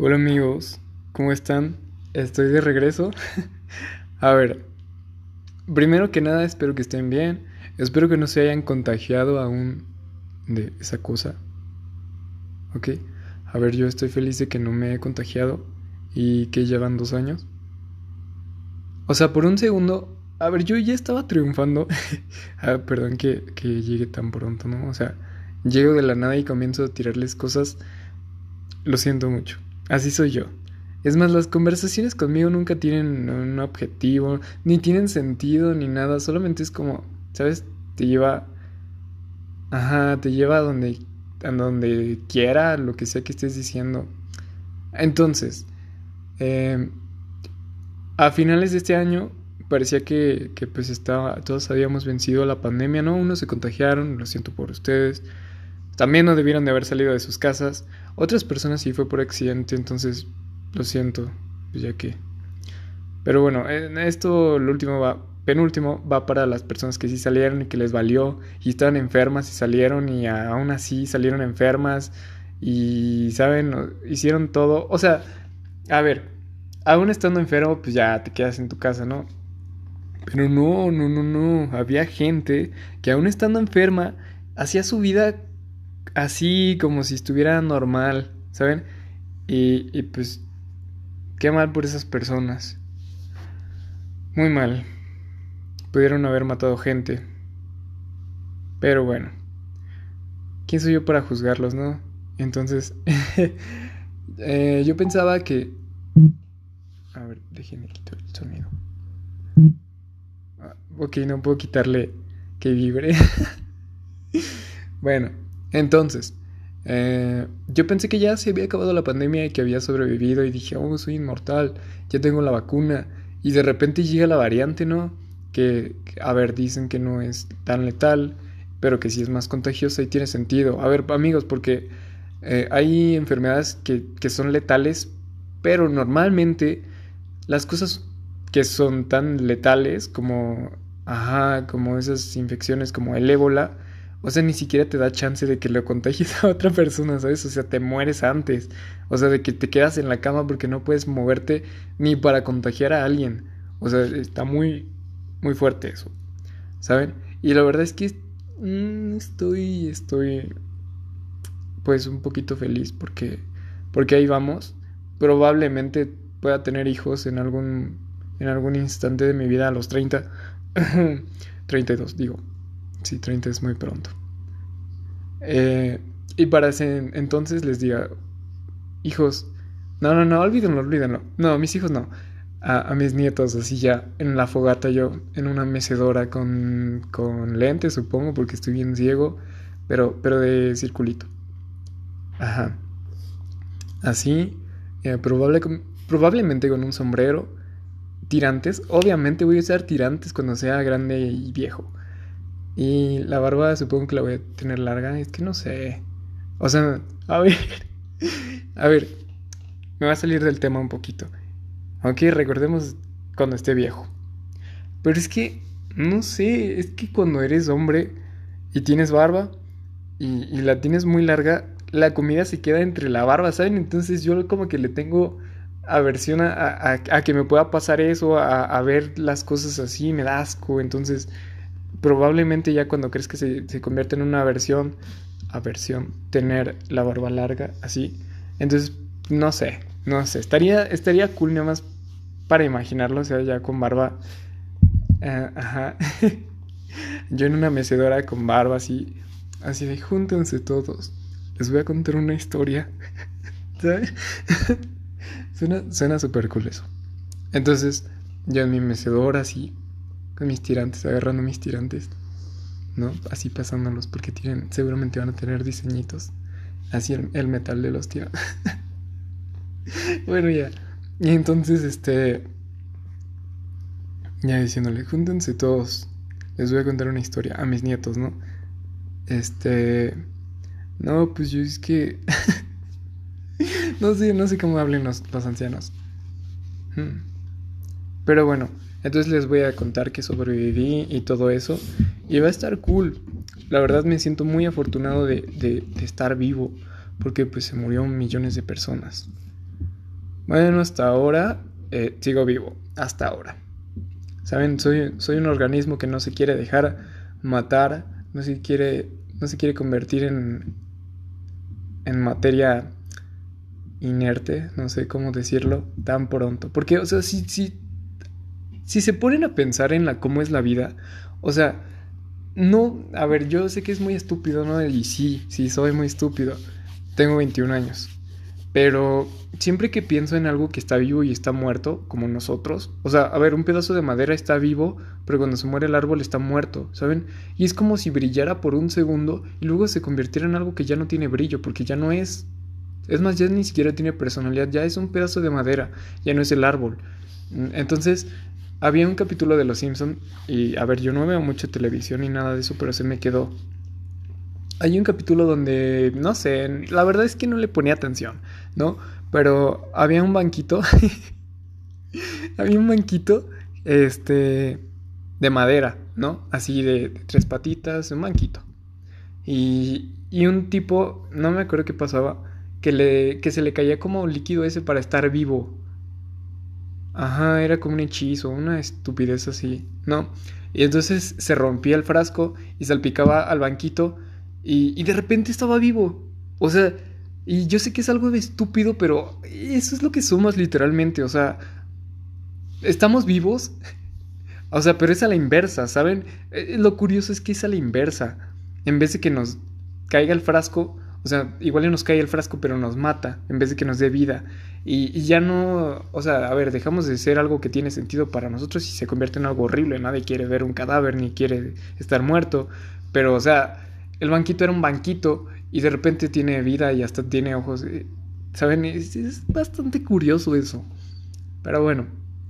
Hola amigos, ¿cómo están? Estoy de regreso. A ver, primero que nada espero que estén bien. Espero que no se hayan contagiado aún de esa cosa. ¿Ok? A ver, yo estoy feliz de que no me he contagiado y que llevan dos años. O sea, por un segundo, a ver, yo ya estaba triunfando. ah, perdón que, que llegue tan pronto, ¿no? O sea, llego de la nada y comienzo a tirarles cosas. Lo siento mucho. Así soy yo. Es más, las conversaciones conmigo nunca tienen un objetivo, ni tienen sentido, ni nada. Solamente es como, ¿sabes? Te lleva... Ajá, te lleva a donde, a donde quiera, lo que sea que estés diciendo. Entonces, eh, a finales de este año parecía que, que, pues estaba, todos habíamos vencido la pandemia, ¿no? Unos se contagiaron, lo siento por ustedes. También no debieron de haber salido de sus casas. Otras personas sí fue por accidente, entonces lo siento, pues ya que. Pero bueno, en esto lo último va, penúltimo va para las personas que sí salieron y que les valió y estaban enfermas y salieron y aún así salieron enfermas y saben, hicieron todo, o sea, a ver, aún estando enfermo pues ya te quedas en tu casa, ¿no? Pero no, no, no, no, había gente que aún estando enferma hacía su vida así como si estuviera normal, ¿saben? Y, pues, qué mal por esas personas. Muy mal. Pudieron haber matado gente. Pero bueno. ¿Quién soy yo para juzgarlos, no? Entonces, eh, yo pensaba que... A ver, déjenme quitar el sonido. Ah, ok, no puedo quitarle que vibre. bueno, entonces, eh, yo pensé que ya se había acabado la pandemia y que había sobrevivido y dije, oh, soy inmortal, ya tengo la vacuna. Y de repente llega la variante, ¿no? Que, a ver, dicen que no es tan letal, pero que sí es más contagiosa y tiene sentido. A ver, amigos, porque eh, hay enfermedades que, que son letales, pero normalmente las cosas que son tan letales como, ajá, como esas infecciones como el ébola, o sea, ni siquiera te da chance de que lo contagies a otra persona, ¿sabes? O sea, te mueres antes. O sea, de que te quedas en la cama porque no puedes moverte ni para contagiar a alguien. O sea, está muy, muy fuerte eso. ¿Saben? Y la verdad es que mm, estoy, estoy, pues un poquito feliz porque, porque ahí vamos. Probablemente pueda tener hijos en algún, en algún instante de mi vida a los 30. 32, digo. Sí, 30 es muy pronto. Eh, y para entonces les diga, hijos, no, no, no, olvídenlo, olvídenlo. No, mis hijos no. A, mis nietos, así ya en la fogata yo, en una mecedora con, con lentes, supongo, porque estoy bien ciego, pero, pero de circulito. Ajá. Así, eh, probable, probablemente con un sombrero, tirantes. Obviamente voy a usar tirantes cuando sea grande y viejo. Y la barba supongo que la voy a tener larga. Es que no sé. O sea, a ver. A ver. Me va a salir del tema un poquito. Aunque recordemos cuando esté viejo. Pero es que, no sé, es que cuando eres hombre y tienes barba y, la tienes muy larga, la comida se queda entre la barba, ¿saben? Entonces yo como que le tengo aversión a, que me pueda pasar eso, a, a, ver las cosas así, me da asco. Entonces probablemente ya cuando crees que se, se convierte en una aversión, aversión, tener la barba larga, así. Entonces, no sé, no sé, estaría, estaría cool nada más para imaginarlo, o sea, ya con barba. Uh, ajá. Yo en una mecedora con barba así, así de júntense todos. Les voy a contar una historia. ¿Sabes? suena suena súper cool eso. Entonces, yo en mi mecedora así, con mis tirantes, agarrando mis tirantes, ¿no? Así pasándolos porque tienen, seguramente van a tener diseñitos. Así el, metal de los tirantes. bueno, ya. Y entonces, este. Ya diciéndole, júntense todos. Les voy a contar una historia a mis nietos, ¿no? Este. No, pues yo es que. no sé, no sé cómo hablen los, los ancianos. Hmm. Pero bueno, entonces les voy a contar que sobreviví y todo eso. Y va a estar cool. La verdad me siento muy afortunado de, estar vivo. Porque pues se murieron millones de personas. Bueno, hasta ahora eh, sigo vivo, hasta ahora. Saben, soy, soy un organismo que no se quiere dejar matar, no se quiere, no se quiere convertir en, en materia inerte, no sé cómo decirlo, tan pronto. Porque, o sea, si, si, si se ponen a pensar en la cómo es la vida, o sea, no, a ver, yo sé que es muy estúpido, ¿no? Y sí, sí, soy muy estúpido. Tengo 21 años. Pero siempre que pienso en algo que está vivo y está muerto, como nosotros, o sea, a ver, un pedazo de madera está vivo, pero cuando se muere el árbol está muerto, ¿saben? Y es como si brillara por un segundo y luego se convirtiera en algo que ya no tiene brillo, porque ya no es. Es más, ya ni siquiera tiene personalidad, ya es un pedazo de madera, ya no es el árbol. Entonces, había un capítulo de Los Simpson y, a ver, yo no veo mucho televisión ni nada de eso, pero se me quedó hay un capítulo donde, no sé, la verdad es que no le ponía atención, ¿no? Pero había un banquito, había un banquito, este, de madera, ¿no? Así de, tres patitas, un banquito. Y, y, un tipo, no me acuerdo qué pasaba, que, le, que se le caía como líquido ese para estar vivo. Ajá, era como un hechizo, una estupidez así, ¿no? Y entonces se rompía el frasco y salpicaba al banquito y, de repente estaba vivo. O sea, y yo sé que es algo de estúpido, pero eso es lo que somos literalmente. O sea, estamos vivos. O sea, pero es a la inversa, ¿saben? Eh, lo curioso es que es a la inversa. En vez de que nos caiga el frasco, o sea, igual nos cae el frasco, pero nos mata, en vez de que nos dé vida. Y, ya no, o sea, a ver, dejamos de ser algo que tiene sentido para nosotros y se convierte en algo horrible. Nadie quiere ver un cadáver ni quiere estar muerto. Pero, o sea, el banquito era un banquito y de repente tiene vida y hasta tiene ojos. Eh, ¿Saben? Es, bastante curioso eso. Pero bueno,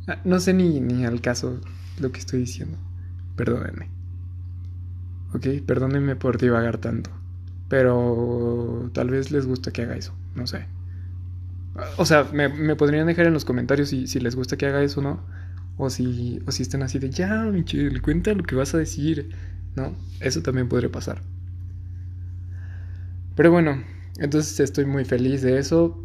ah, no sé ni, ni al caso lo que estoy diciendo. Perdónenme. Ok, perdónenme por divagar tanto. Pero tal vez les gusta que haga eso. No sé. O sea, me, podrían dejar en los comentarios si, les gusta que haga eso no. O si, o si están así de, ya, Michelle, cuenta lo que vas a decir. No, eso también podría pasar. Pero bueno, entonces estoy muy feliz de eso.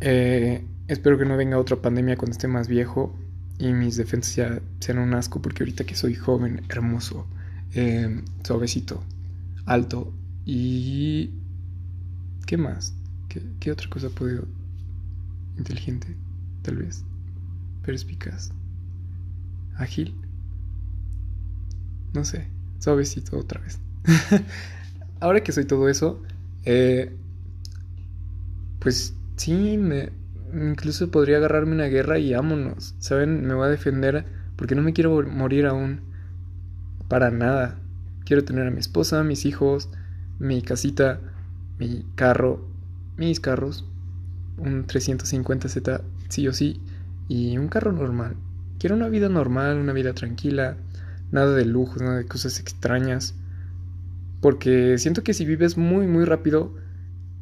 Eh, espero que no venga otra pandemia cuando esté más viejo y mis defensas ya sean un asco porque ahorita que soy joven, hermoso, eh, suavecito, alto y... ¿Qué más? ¿Qué, ¿Qué, otra cosa puedo... Inteligente, tal vez. Perspicaz. Ágil. No sé. Suavecito otra vez. ahora que soy todo eso, eh, pues sí, me, incluso podría agarrarme una guerra y vámonos. ¿Saben? Me voy a defender porque no me quiero morir aún. Para nada. Quiero tener a mi esposa, mis hijos, mi casita, mi carro, mis carros, un 350Z sí o sí, y un carro normal. Quiero una vida normal, una vida tranquila, nada de lujos, nada de cosas extrañas. Porque siento que si vives muy, muy rápido,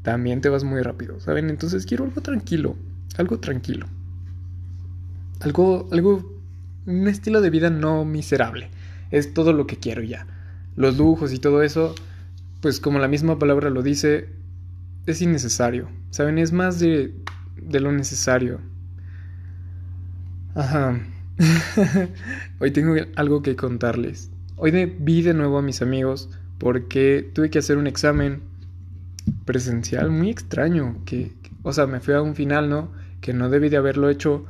también te vas muy rápido, ¿saben? Entonces quiero algo tranquilo, algo tranquilo. Algo, algo, un estilo de vida no miserable. Es todo lo que quiero ya. Los lujos y todo eso, pues como la misma palabra lo dice, es innecesario. ¿Saben? Es más de, de lo necesario. Ajá. Hoy tengo algo que contarles. Hoy vi de nuevo a mis amigos porque tuve que hacer un examen presencial muy extraño, que, o sea, me fui a un final, ¿no? Que no debí de haberlo hecho,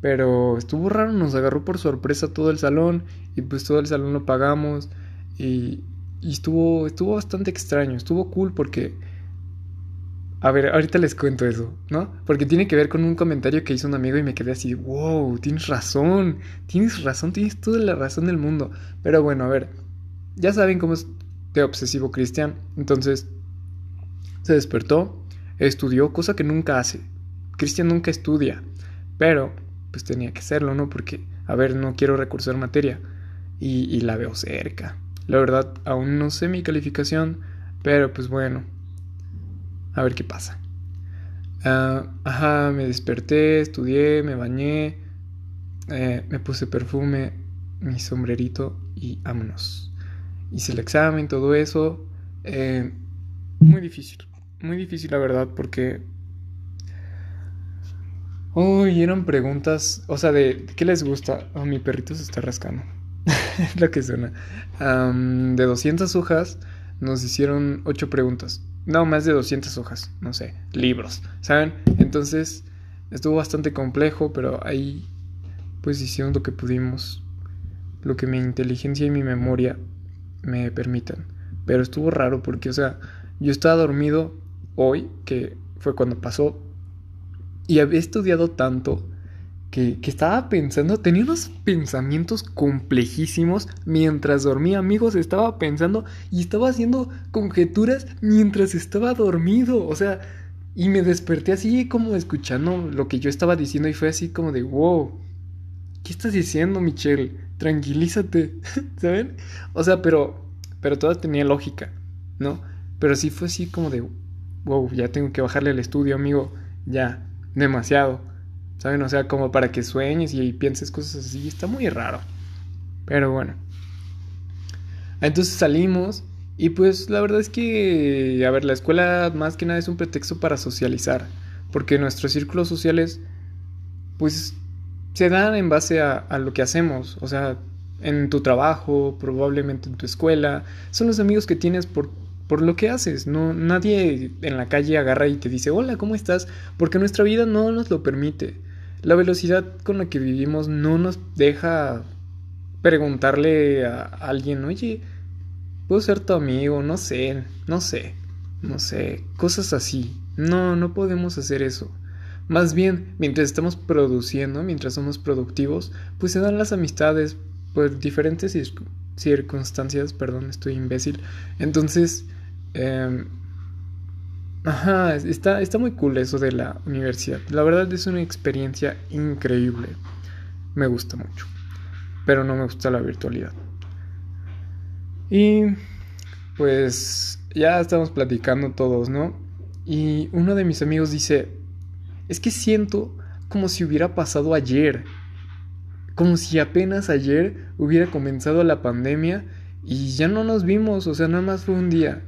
pero estuvo raro, nos agarró por sorpresa todo el salón y pues todo el salón lo pagamos y, y estuvo, estuvo bastante extraño, estuvo cool porque... A ver, ahorita les cuento eso, ¿no? Porque tiene que ver con un comentario que hizo un amigo y me quedé así, wow, tienes razón, tienes razón, tienes toda la razón del mundo. Pero bueno, a ver, ya saben cómo es de obsesivo cristian. Entonces se despertó, estudió, cosa que nunca hace. Cristian nunca estudia, pero pues tenía que hacerlo, ¿no? Porque, a ver, no quiero recursar materia y, la veo cerca. La verdad, aún no sé mi calificación, pero pues bueno, a ver qué pasa. Ah, ajá, me desperté, estudié, me bañé, eh, me puse perfume, mi sombrerito y vámonos hice el examen, todo eso. Eh, muy difícil, muy difícil la verdad, porque Uy, eran preguntas, o sea, de ¿qué les gusta? A mi perrito se está rascando. es lo que suena. de 200 hojas nos hicieron 8 preguntas. No, más de 200 hojas, no sé, libros, ¿saben? Entonces, estuvo bastante complejo, pero ahí pues hicieron lo que pudimos, lo que mi inteligencia y mi memoria me permitan. Pero estuvo raro porque, o sea, yo estaba dormido hoy, que fue cuando pasó, y había estudiado tanto que, estaba pensando, tenía unos pensamientos complejísimos mientras dormía, amigos, estaba pensando y estaba haciendo conjeturas mientras estaba dormido, o sea, y me desperté así como escuchando lo que yo estaba diciendo y fue así como de, wow, ¿qué estás diciendo, Michelle? Tranquilízate, ¿saben? O sea, pero, pero todo tenía lógica, ¿no? Pero sí fue así como de, wow, ya tengo que bajarle al estudio, amigo, ya, demasiado. ¿Saben? O sea, como para que sueñes y pienses cosas así. Está muy raro. Pero bueno. Entonces salimos y pues la verdad es que, a ver, la escuela más que nada es un pretexto para socializar. Porque nuestros círculos sociales, pues, se dan en base a, a lo que hacemos. O sea, en tu trabajo, probablemente en tu escuela. Son los amigos que tienes por por lo que haces. No, nadie en la calle agarra y te dice, hola, ¿cómo estás? Porque nuestra vida no nos lo permite. La velocidad con la que vivimos no nos deja preguntarle a alguien, oye, ¿puedo ser tu amigo? No sé, no sé, no sé, cosas así. No, no podemos hacer eso. Más bien, mientras estamos produciendo, mientras somos productivos, pues se dan las amistades por diferentes circunstancias, perdón, estoy imbécil. Entonces, Em, ajá, está, está muy cool eso de la universidad. La verdad es una experiencia increíble. Me gusta mucho. Pero no me gusta la virtualidad. Y pues ya estamos platicando todos, ¿no? Y uno de mis amigos dice, es que siento como si hubiera pasado ayer. Como si apenas ayer hubiera comenzado la pandemia y ya no nos vimos, o sea, nada más fue un día.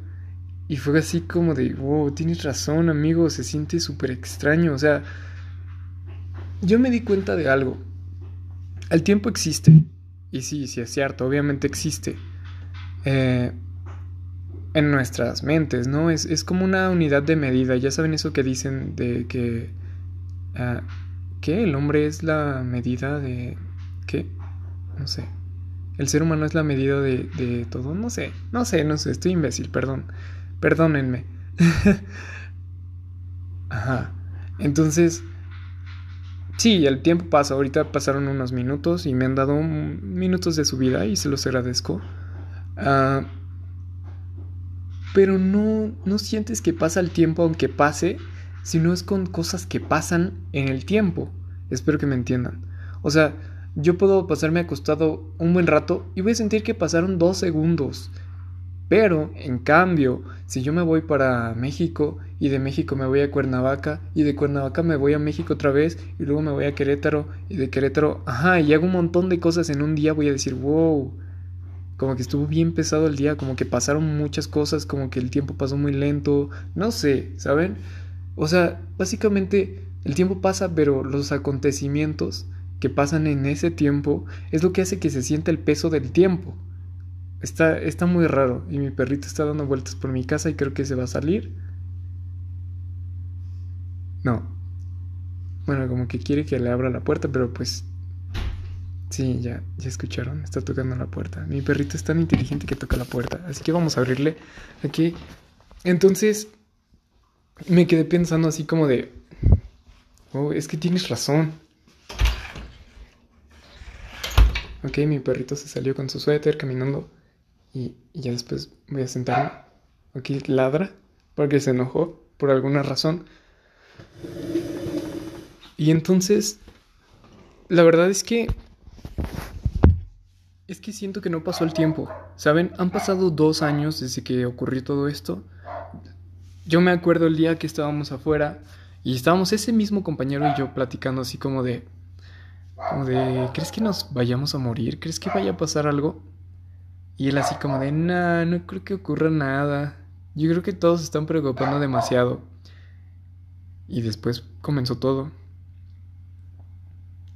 Y fue así como de, wow, tienes razón, amigo, se siente súper extraño. O sea, yo me di cuenta de algo. El tiempo existe. Y sí, sí es cierto, obviamente existe. Eh, en nuestras mentes, ¿no? Es, es, como una unidad de medida. Ya saben eso que dicen de que... Uh, ¿Qué? El hombre es la medida de... ¿Qué? No sé. El ser humano es la medida de, de todo. No sé, no sé, no sé, estoy imbécil, perdón. Perdónenme. Ajá. Entonces, sí, el tiempo pasa. Ahorita pasaron unos minutos y me han dado minutos de su vida y se los agradezco. Ah, pero no, no sientes que pasa el tiempo aunque pase, sino es con cosas que pasan en el tiempo. Espero que me entiendan. O sea, yo puedo pasarme acostado un buen rato y voy a sentir que pasaron dos segundos. Pero, en cambio, si yo me voy para México y de México me voy a Cuernavaca y de Cuernavaca me voy a México otra vez y luego me voy a Querétaro y de Querétaro, ajá, y hago un montón de cosas en un día, voy a decir, wow, como que estuvo bien pesado el día, como que pasaron muchas cosas, como que el tiempo pasó muy lento, no sé, ¿saben? O sea, básicamente el tiempo pasa, pero los acontecimientos que pasan en ese tiempo es lo que hace que se sienta el peso del tiempo. Está, está muy raro y mi perrito está dando vueltas por mi casa y creo que se va a salir. No. Bueno, como que quiere que le abra la puerta, pero pues... Sí, ya, ya escucharon, está tocando la puerta. Mi perrito es tan inteligente que toca la puerta, así que vamos a abrirle aquí. Entonces, me quedé pensando así como de... Oh, es que tienes razón. Ok, mi perrito se salió con su suéter caminando y, ya después voy a sentarme. Aquí ladra porque se enojó por alguna razón. Y entonces, la verdad es que... Es que siento que no pasó el tiempo. ¿Saben? Han pasado dos años desde que ocurrió todo esto. Yo me acuerdo el día que estábamos afuera y estábamos ese mismo compañero y yo platicando así como de... Como de... ¿Crees que nos vayamos a morir? ¿Crees que vaya a pasar algo? Y él así como de, nah, no creo que ocurra nada. Yo creo que todos están preocupando demasiado. Y después comenzó todo.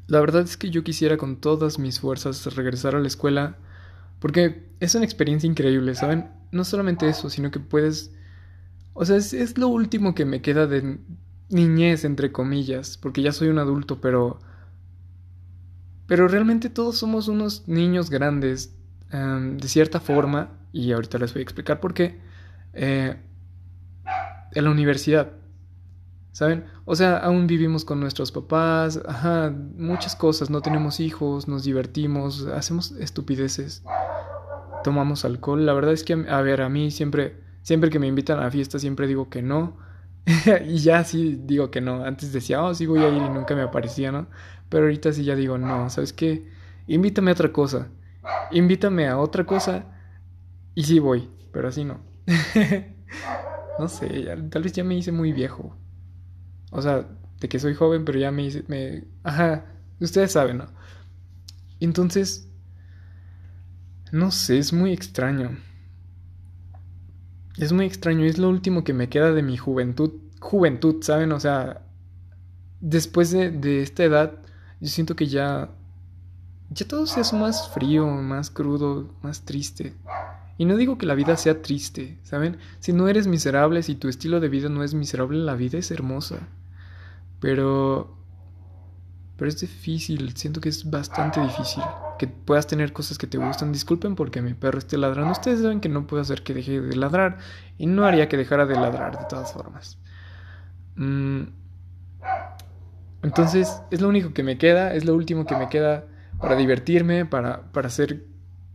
la verdad es que yo quisiera con todas mis fuerzas regresar a la escuela porque es una experiencia increíble, ¿saben? No solamente eso, sino que puedes... O sea, es, es lo último que me queda de niñez, entre comillas, porque ya soy un adulto, pero... Pero realmente todos somos unos niños grandes, em, de cierta forma, y ahorita les voy a explicar por qué, eh, en la universidad. ¿Saben? O sea, aún vivimos con nuestros papás, muchas cosas, no tenemos hijos, nos divertimos, hacemos estupideces, tomamos alcohol. La verdad es que, a ver, a mí siempre, siempre que me invitan a la fiesta, siempre digo que no. y ya sí digo que no. Antes decía, oh, sí voy a ir y nunca me aparecía, ¿no? Pero ahorita sí ya digo, no, ¿sabes qué? Invítame a otra cosa. Invítame a otra cosa y sí voy, pero así no. no sé, tal vez ya me hice muy viejo. O sea, de que soy joven, pero ya me hice, me, ajá, ustedes saben, ¿no? Entonces, no sé, es muy extraño. Es muy extraño, es lo último que me queda de mi juventud, juventud, ¿saben? O sea, después de, de esta edad, yo siento que ya, ya todo se hace más frío, más crudo, más triste. Y no digo que la vida sea triste, ¿saben? Si no eres miserable, si tu estilo de vida no es miserable, la vida es hermosa. Pero... Pero es difícil, siento que es bastante difícil que puedas tener cosas que te gustan. Disculpen porque mi perro esté ladrando. Ustedes saben que no puedo hacer que deje de ladrar y no haría que dejara de ladrar de todas formas. Mm. Entonces es lo único que me queda, es lo último que me queda para divertirme, para, para ser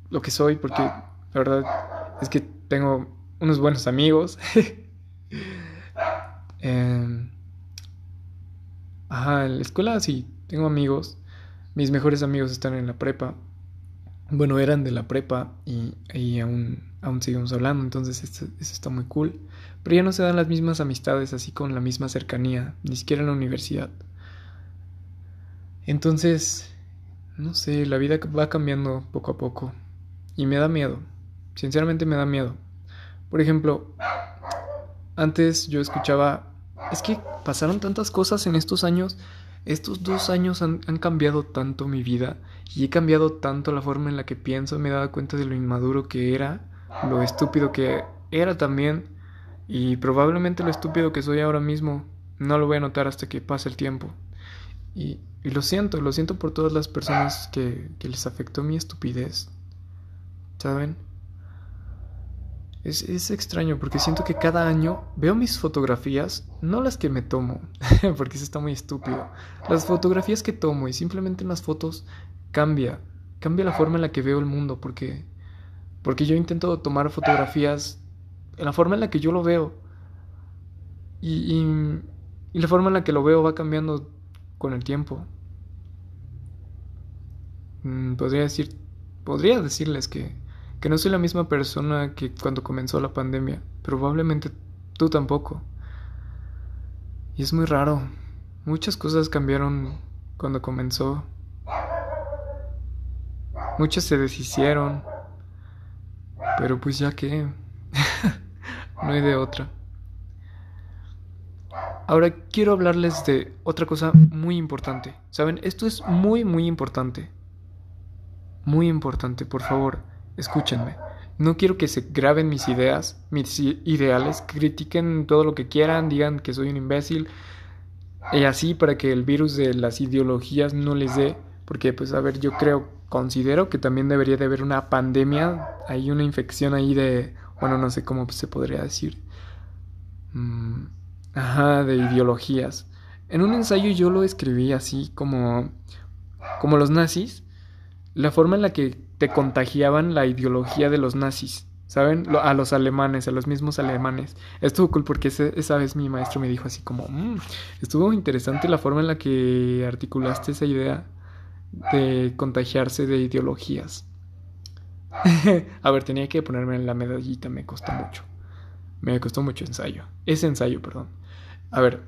lo que soy, porque la verdad es que tengo unos buenos amigos. eh, Ajá, en la escuela sí, tengo amigos. Mis mejores amigos están en la prepa. Bueno, eran de la prepa y, y aún, aún seguimos hablando, entonces eso, está muy cool. Pero ya no se dan las mismas amistades así con la misma cercanía, ni siquiera en la universidad. Entonces, no sé, la vida va cambiando poco a poco. Y me da miedo. Sinceramente me da miedo. Por ejemplo, antes yo escuchaba es que pasaron tantas cosas en estos años. Estos dos años han, cambiado tanto mi vida y he cambiado tanto la forma en la que pienso. Me he dado cuenta de lo inmaduro que era, lo estúpido que era también y probablemente lo estúpido que soy ahora mismo. No lo voy a notar hasta que pase el tiempo. Y, y lo siento, lo siento por todas las personas que, que les afectó mi estupidez. ¿Saben? Es, extraño porque siento que cada año veo mis fotografías, no las que me tomo, porque eso está muy estúpido. Las fotografías que tomo y simplemente en las fotos cambia, cambia la forma en la que veo el mundo, porque, porque yo intento tomar fotografías en la forma en la que yo lo veo. Y, y, y la forma en la que lo veo va cambiando con el tiempo. Mm, podría decir, podría decirles que que no soy la misma persona que cuando comenzó la pandemia. Probablemente tú tampoco. Y es muy raro. Muchas cosas cambiaron cuando comenzó. Muchas se deshicieron. Pero pues ya que... no hay de otra. Ahora quiero hablarles de otra cosa muy importante. ¿Saben? Esto es muy, muy importante. Muy importante, por favor escúchenme. No quiero que se graben mis ideas, mis ideales, critiquen todo lo que quieran, digan que soy un imbécil y así para que el virus de las ideologías no les dé, porque pues a ver, yo creo, considero que también debería de haber una pandemia, hay una infección ahí de, bueno, no sé cómo se podría decir, mm, ajá, de ideologías. En un ensayo yo lo escribí así como, como los nazis, la forma en la que te contagiaban la ideología de los nazis, ¿saben? A los alemanes, a los mismos alemanes. Estuvo cool porque esa vez mi maestro me dijo así como, mm, estuvo interesante la forma en la que articulaste esa idea de contagiarse de ideologías. a ver, tenía que ponerme en la medallita, me costó mucho. Me costó mucho ensayo. Ese ensayo, perdón. A ver.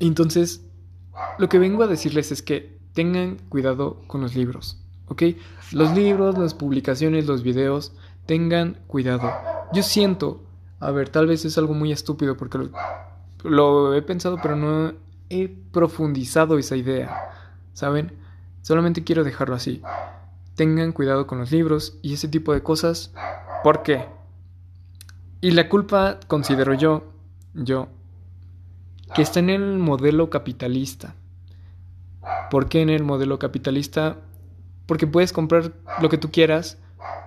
Entonces, lo que vengo a decirles es que tengan cuidado con los libros. ¿ok? Los libros, las publicaciones, los videos, tengan cuidado. Yo siento, a ver, tal vez es algo muy estúpido porque lo, he pensado, pero no he profundizado esa idea. ¿saben? Solamente quiero dejarlo así. Tengan cuidado con los libros y ese tipo de cosas. ¿Por qué? Y la culpa, considero yo, yo, que está en el modelo capitalista. ¿Por qué en el modelo capitalista? Porque puedes comprar lo que tú quieras,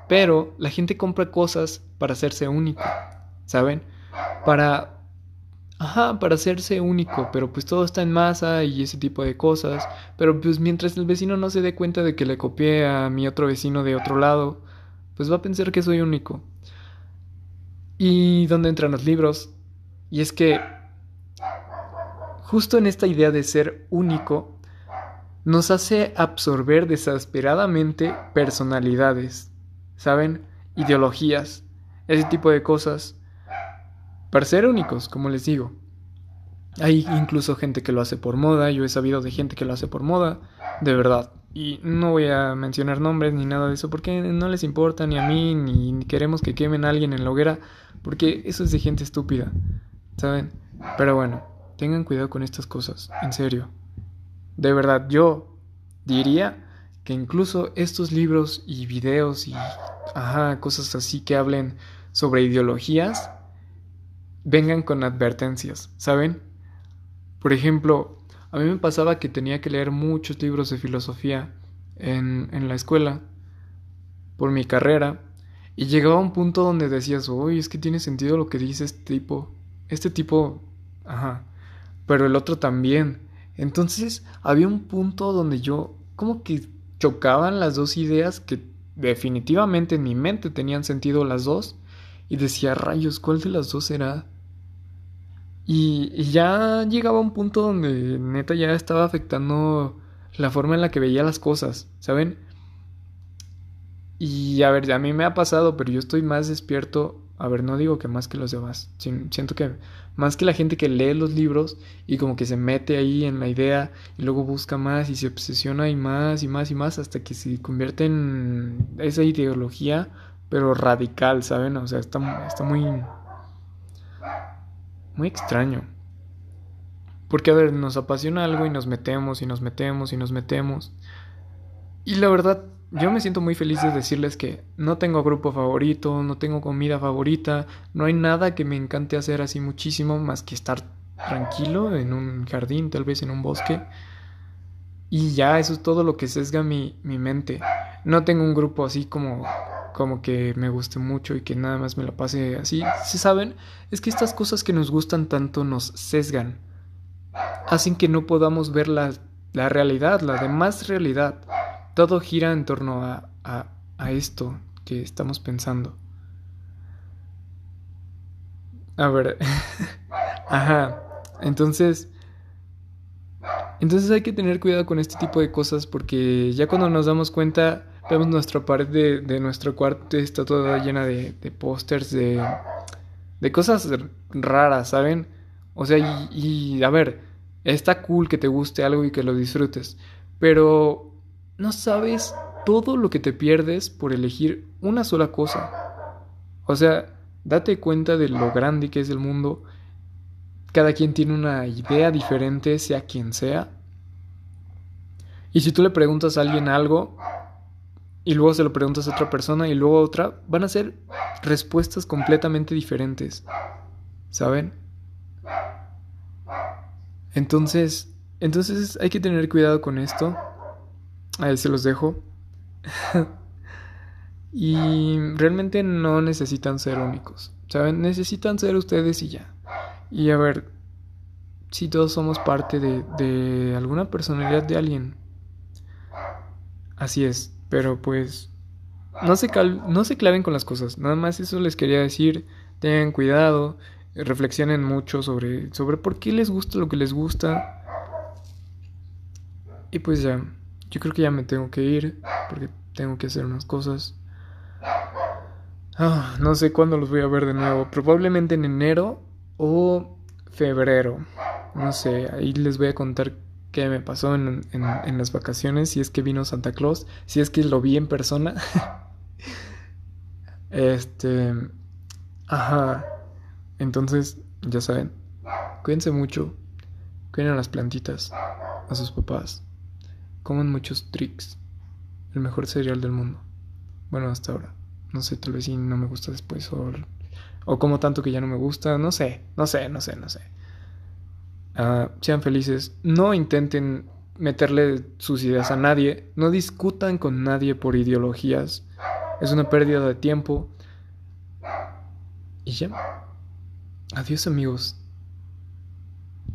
pero la gente compra cosas para hacerse único, ¿saben? Para Ajá, para hacerse único, pero pues todo está en masa y ese tipo de cosas. Pero pues mientras el vecino no se dé cuenta de que le copié a mi otro vecino de otro lado, pues va a pensar que soy único. ¿Y dónde entran los libros? Y es que justo en esta idea de ser único, nos hace absorber desesperadamente personalidades, ¿saben? Ideologías, ese tipo de cosas para ser únicos, como les digo. Hay incluso gente que lo hace por moda, yo he sabido de gente que lo hace por moda, de verdad. Y no voy a mencionar nombres ni nada de eso porque no les importa ni a mí ni queremos que quemen a alguien en la hoguera porque eso es de gente estúpida, ¿saben? Pero bueno, tengan cuidado con estas cosas, en serio. De verdad, yo diría que incluso estos libros y videos y ajá, cosas así que hablen sobre ideologías vengan con advertencias, ¿saben? Por ejemplo, a mí me pasaba que tenía que leer muchos libros de filosofía en, en la escuela por mi carrera y llegaba a un punto donde decías, uy, es que tiene sentido lo que dice este tipo, este tipo, ajá, pero el otro también. Entonces había un punto donde yo como que chocaban las dos ideas que definitivamente en mi mente tenían sentido las dos y decía, rayos, ¿cuál de las dos será? Y, ya llegaba a un punto donde neta ya estaba afectando la forma en la que veía las cosas, ¿saben? Y a ver, a mí me ha pasado, pero yo estoy más despierto. A ver, no digo que más que los demás. Siento que más que la gente que lee los libros y como que se mete ahí en la idea y luego busca más y se obsesiona y más y más y más hasta que se convierte en esa ideología, pero radical, ¿saben? O sea, está, está muy muy extraño. Porque, a ver, nos apasiona algo y nos metemos y nos metemos y nos metemos. Y la verdad, yo me siento muy feliz de decirles que no tengo grupo favorito, no tengo comida favorita, no hay nada que me encante hacer así muchísimo más que estar tranquilo en un jardín, tal vez en un bosque. Y ya, eso es todo lo que sesga mi, mi mente. No tengo un grupo así como como que me guste mucho y que nada más me la pase así. Si saben, es que estas cosas que nos gustan tanto nos sesgan, hacen que no podamos ver la, la realidad, la demás realidad. Todo gira en torno a, a, esto que estamos pensando. A ver, ajá, entonces... Entonces hay que tener cuidado con este tipo de cosas porque ya cuando nos damos cuenta Vemos nuestra pared de, nuestro cuarto está toda llena de, de pósters de, de cosas raras, ¿saben? O sea, y, a ver, está cool que te guste algo y que lo disfrutes, pero no sabes todo lo que te pierdes por elegir una sola cosa. O sea, date cuenta de lo grande que es el mundo. Cada quien tiene una idea diferente, sea quien sea. Y si tú le preguntas a alguien algo, y luego se lo preguntas a otra persona y luego a otra, van a ser respuestas completamente diferentes. ¿Saben? Entonces, entonces hay que tener cuidado con esto. Ahí se los dejo. y realmente no necesitan ser únicos. ¿Saben? Necesitan ser ustedes y ya. Y a ver, si todos somos parte de, de alguna personalidad de alguien. Así es. Pero pues no se, no se claven con las cosas. Nada más eso les quería decir. Tengan cuidado. Reflexionen mucho sobre, sobre por qué les gusta lo que les gusta. Y pues ya. Yo creo que ya me tengo que ir. Porque tengo que hacer unas cosas. Ah, no sé cuándo los voy a ver de nuevo. Probablemente en enero o febrero. No sé, ahí les voy a contar qué me pasó en, en, las vacaciones, si es que vino Santa Claus, si es que lo vi en persona. este... Ajá. Entonces, ya saben, cuídense mucho, cuiden a las plantitas, a sus papás. Coman muchos tricks. El mejor cereal del mundo. Bueno, hasta ahora. No sé, tal vez si no me gusta después o, o como tanto que ya no me gusta. No sé, no sé, no sé, no sé. Ah, sean felices. No intenten meterle sus ideas a nadie. No discutan con nadie por ideologías. Es una pérdida de tiempo. Y ya. Adiós amigos.